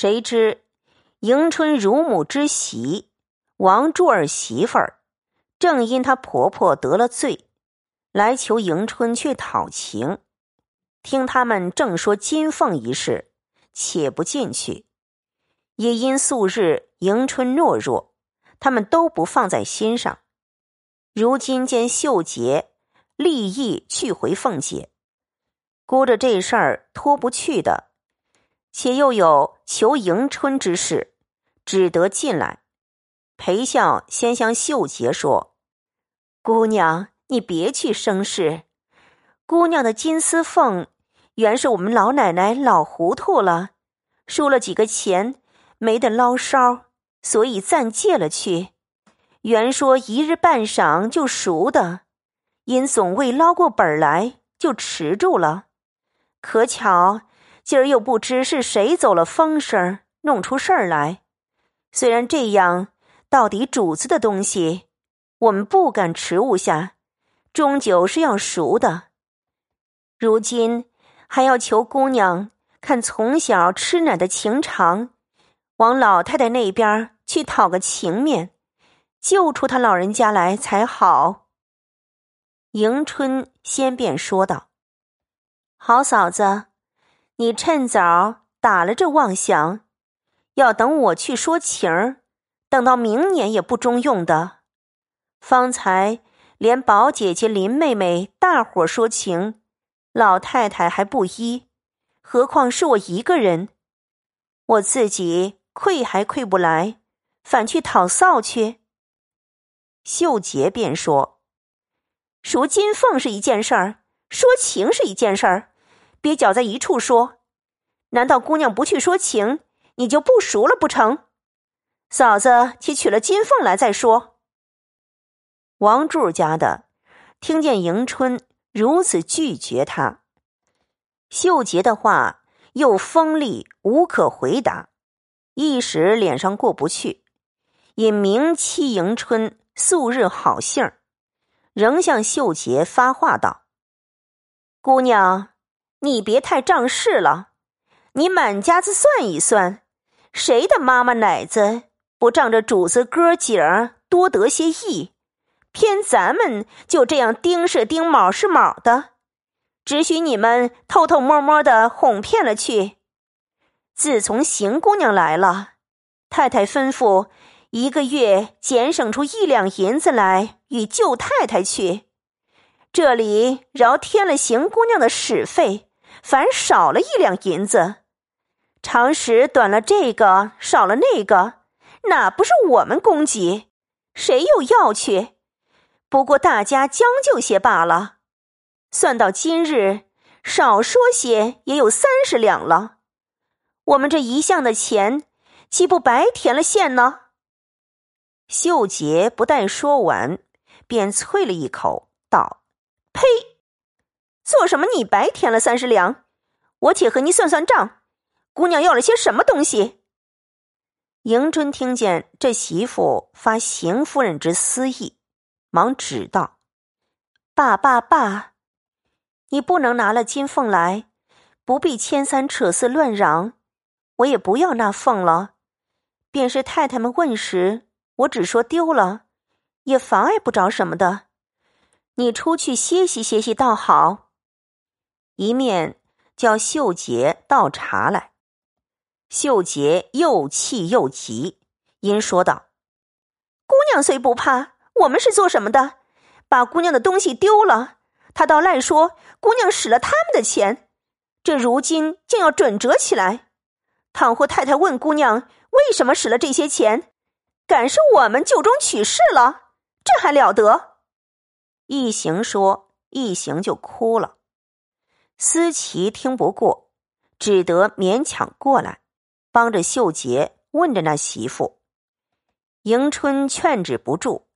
谁知迎春乳母之媳王柱儿媳妇儿，正因她婆婆得了罪，来求迎春去讨情。听他们正说金凤一事，且不进去。也因素日迎春懦弱，他们都不放在心上。如今见秀杰立意去回凤姐，估着这事儿脱不去的，且又有求迎春之事，只得进来。裴笑先向秀杰说：“姑娘，你别去生事。姑娘的金丝凤，原是我们老奶奶老糊涂了，输了几个钱。”没得捞烧，所以暂借了去。原说一日半晌就熟的，因总未捞过本来，就迟住了。可巧今儿又不知是谁走了风声，弄出事儿来。虽然这样，到底主子的东西，我们不敢迟误下，终究是要赎的。如今还要求姑娘看从小吃奶的情长。往老太太那边去讨个情面，救出他老人家来才好。迎春先便说道：“好嫂子，你趁早打了这妄想，要等我去说情儿，等到明年也不中用的。方才连宝姐姐、林妹妹大伙说情，老太太还不依，何况是我一个人？我自己。”愧还愧不来，反去讨臊去。秀杰便说：“赎金凤是一件事儿，说情是一件事儿，别搅在一处说。难道姑娘不去说情，你就不赎了不成？嫂子且取了金凤来再说。”王柱家的听见迎春如此拒绝他，秀杰的话又锋利，无可回答。一时脸上过不去，也明妻迎春素日好性，仍向秀杰发话道：“姑娘，你别太仗势了。你满家子算一算，谁的妈妈奶子不仗着主子哥姐儿多得些意？偏咱们就这样丁是丁卯是卯的，只许你们偷偷摸摸的哄骗了去。”自从邢姑娘来了，太太吩咐一个月减省出一两银子来与舅太太去，这里饶添了邢姑娘的使费，反少了一两银子。常时短了这个，少了那个，哪不是我们供给？谁又要去？不过大家将就些罢了。算到今日，少说些也有三十两了。我们这一项的钱，岂不白填了线呢？秀杰不待说完，便啐了一口，道：“呸！做什么？你白添了三十两？我且和你算算账。姑娘要了些什么东西？”迎春听见这媳妇发邢夫人之私意，忙指道：“爸爸爸，你不能拿了金凤来，不必牵三扯四乱嚷。”我也不要那凤了，便是太太们问时，我只说丢了，也妨碍不着什么的。你出去歇息歇息倒好。一面叫秀杰倒茶来，秀杰又气又急，因说道：“姑娘虽不怕，我们是做什么的？把姑娘的东西丢了，他倒赖说姑娘使了他们的钱，这如今竟要准折起来。”倘或太太问姑娘为什么使了这些钱，敢是我们就中取事了，这还了得？一行说，一行就哭了。思琪听不过，只得勉强过来，帮着秀杰问着那媳妇。迎春劝止不住，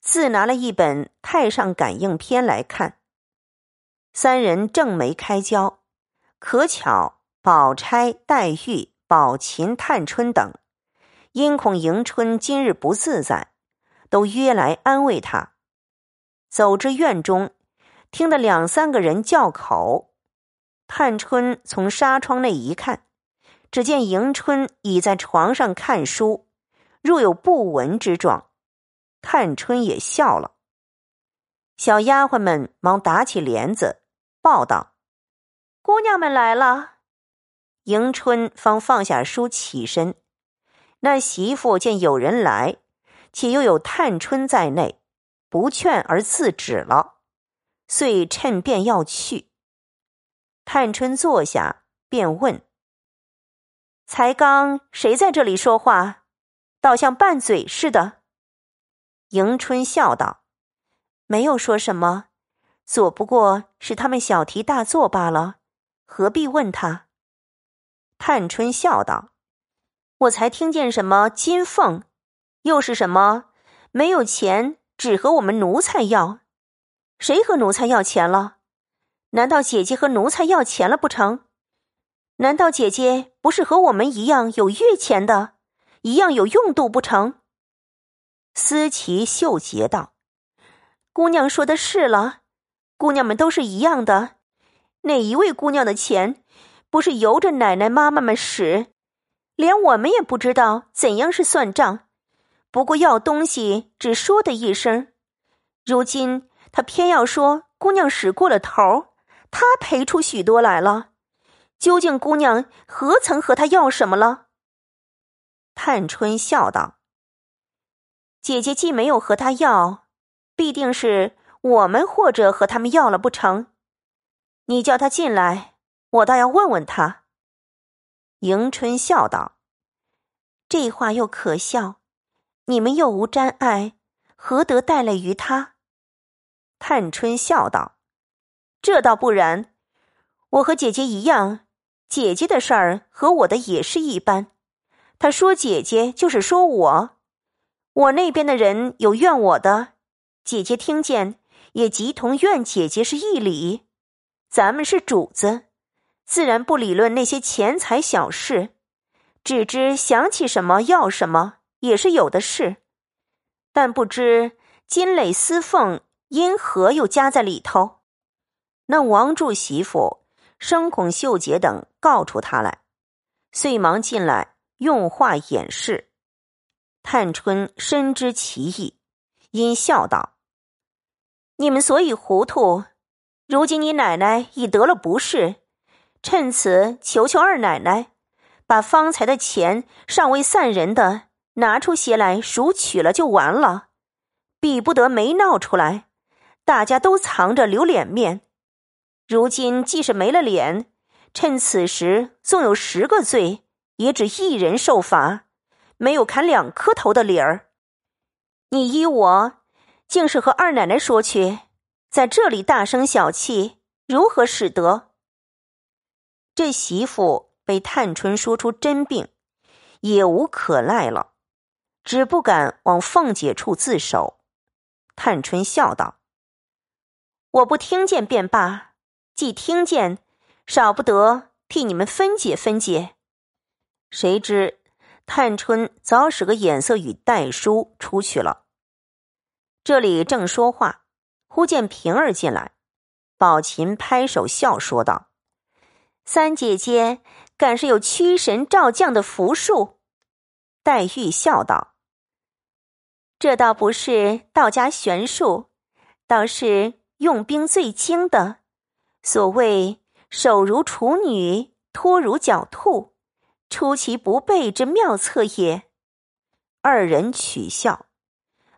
自拿了一本《太上感应篇》来看。三人正没开交，可巧宝钗、黛玉。宝琴、探春等，因恐迎春今日不自在，都约来安慰她。走至院中，听得两三个人叫口。探春从纱窗内一看，只见迎春倚在床上看书，若有不闻之状。探春也笑了。小丫鬟们忙打起帘子，报道：“姑娘们来了。”迎春方放下书起身。那媳妇见有人来，且又有探春在内，不劝而自止了，遂趁便要去。探春坐下，便问：“才刚谁在这里说话？倒像拌嘴似的。”迎春笑道：“没有说什么，左不过是他们小题大做罢了，何必问他？”探春笑道：“我才听见什么金凤，又是什么没有钱，只和我们奴才要。谁和奴才要钱了？”难道姐姐和奴才要钱了不成？难道姐姐不是和我们一样有月钱的，一样有用度不成？思琪、秀杰道：“姑娘说的是了，姑娘们都是一样的。哪一位姑娘的钱不是由着奶奶妈妈们使？连我们也不知道怎样是算账。不过要东西只说的一声，如今他偏要说姑娘使过了头。”他赔出许多来了，究竟姑娘何曾和他要什么了？探春笑道：“姐姐既没有和他要，必定是我们或者和他们要了不成？你叫他进来，我倒要问问他。”迎春笑道：“这话又可笑，你们又无沾爱，何得带累于他？”探春笑道。这倒不然，我和姐姐一样，姐姐的事儿和我的也是一般。她说姐姐就是说我，我那边的人有怨我的，姐姐听见也即同怨姐姐是一理。咱们是主子，自然不理论那些钱财小事，只知想起什么要什么也是有的事，但不知金磊丝凤因何又加在里头。那王柱媳妇生孔秀姐等告出他来，遂忙进来用话掩饰。探春深知其意，因笑道：“你们所以糊涂，如今你奶奶已得了不是，趁此求求二奶奶，把方才的钱尚未散人的拿出些来赎取了就完了，比不得没闹出来，大家都藏着留脸面。”如今既是没了脸，趁此时纵有十个罪，也只一人受罚，没有砍两颗头的理儿。你依我，竟是和二奶奶说去，在这里大声小气，如何使得？这媳妇被探春说出真病，也无可赖了，只不敢往凤姐处自首。探春笑道：“我不听见便罢。”既听见，少不得替你们分解分解。谁知探春早使个眼色与代书出去了。这里正说话，忽见平儿进来，宝琴拍手笑说道：“三姐姐，敢是有驱神照将的符术？”黛玉笑道：“这倒不是道家玄术，倒是用兵最精的。”所谓手如处女，托如狡兔，出其不备之妙策也。二人取笑，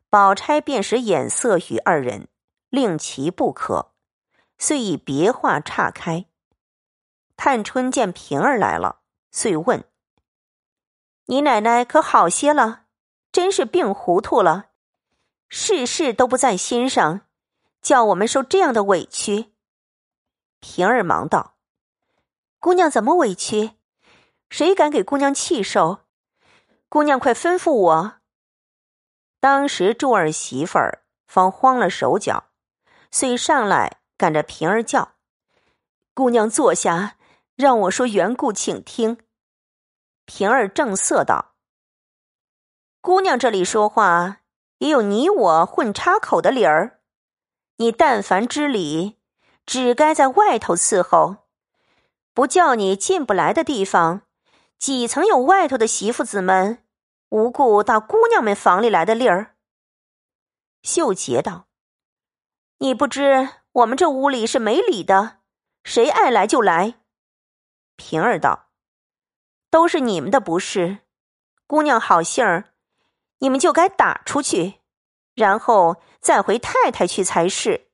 宝钗便使眼色与二人，令其不可，遂以别话岔开。探春见平儿来了，遂问：“你奶奶可好些了？真是病糊涂了，事事都不在心上，叫我们受这样的委屈。”平儿忙道：“姑娘怎么委屈？谁敢给姑娘气受？姑娘快吩咐我。”当时柱儿媳妇儿方慌了手脚，遂上来赶着平儿叫：“姑娘坐下，让我说缘故，请听。”平儿正色道：“姑娘这里说话，也有你我混插口的理儿。你但凡知理。”只该在外头伺候，不叫你进不来的地方，几曾有外头的媳妇子们无故到姑娘们房里来的理儿？”秀杰道：“你不知我们这屋里是没理的，谁爱来就来。”平儿道：“都是你们的不是，姑娘好性儿，你们就该打出去。”然后再回太太去才是。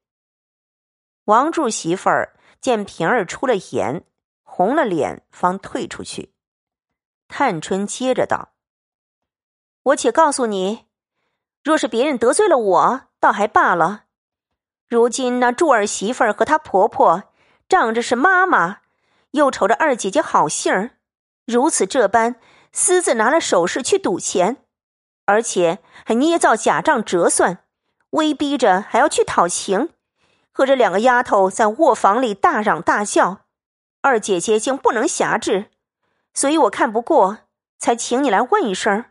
王柱媳妇儿见平儿出了言，红了脸，方退出去。探春接着道：“我且告诉你，若是别人得罪了我，倒还罢了。如今那柱儿媳妇儿和她婆婆仗着是妈妈，又瞅着二姐姐好性儿，如此这般私自拿了首饰去赌钱。”而且还捏造假账折算，威逼着还要去讨情，和这两个丫头在卧房里大嚷大叫，二姐姐竟不能辖制，所以我看不过，才请你来问一声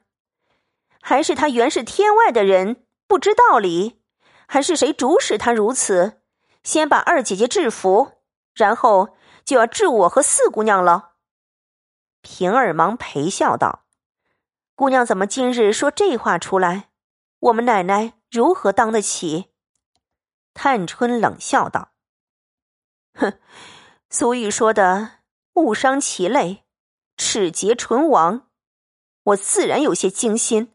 还是他原是天外的人，不知道理，还是谁主使他如此？先把二姐姐制服，然后就要治我和四姑娘了。平儿忙陪笑道。姑娘怎么今日说这话出来？我们奶奶如何当得起？探春冷笑道：“哼，俗语说的‘误伤其类，齿节唇亡’，我自然有些惊心。”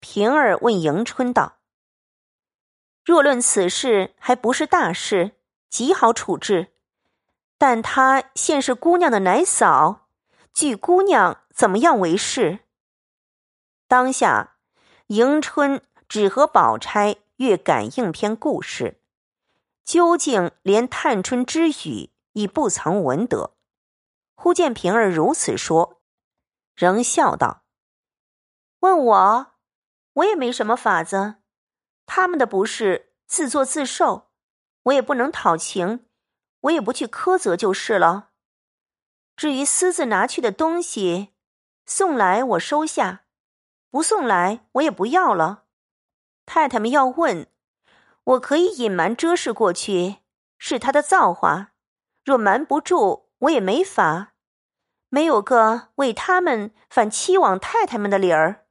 平儿问迎春道：“若论此事，还不是大事，极好处置。但她现是姑娘的奶嫂，据姑娘怎么样为是？”当下，迎春只和宝钗越感应篇故事，究竟连探春之语亦不曾闻得。忽见平儿如此说，仍笑道：“问我，我也没什么法子。他们的不是自作自受，我也不能讨情，我也不去苛责就是了。至于私自拿去的东西，送来我收下。”不送来，我也不要了。太太们要问，我可以隐瞒遮饰过去，是他的造化。若瞒不住，我也没法。没有个为他们反欺枉太太们的理儿，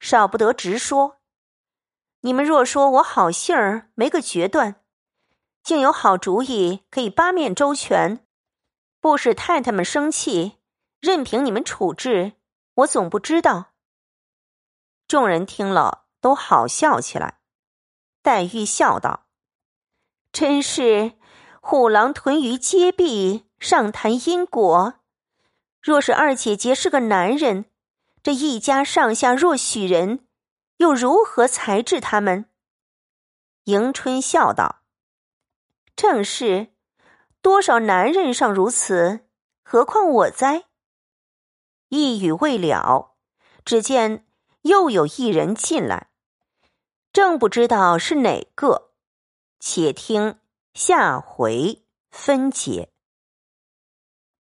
少不得直说。你们若说我好性儿没个决断，竟有好主意可以八面周全，不使太太们生气，任凭你们处置，我总不知道。众人听了，都好笑起来。黛玉笑道：“真是虎狼屯于街壁，上谈因果。若是二姐姐是个男人，这一家上下若许人，又如何裁制他们？”迎春笑道：“正是，多少男人尚如此，何况我哉？”一语未了，只见。又有一人进来，正不知道是哪个，且听下回分解。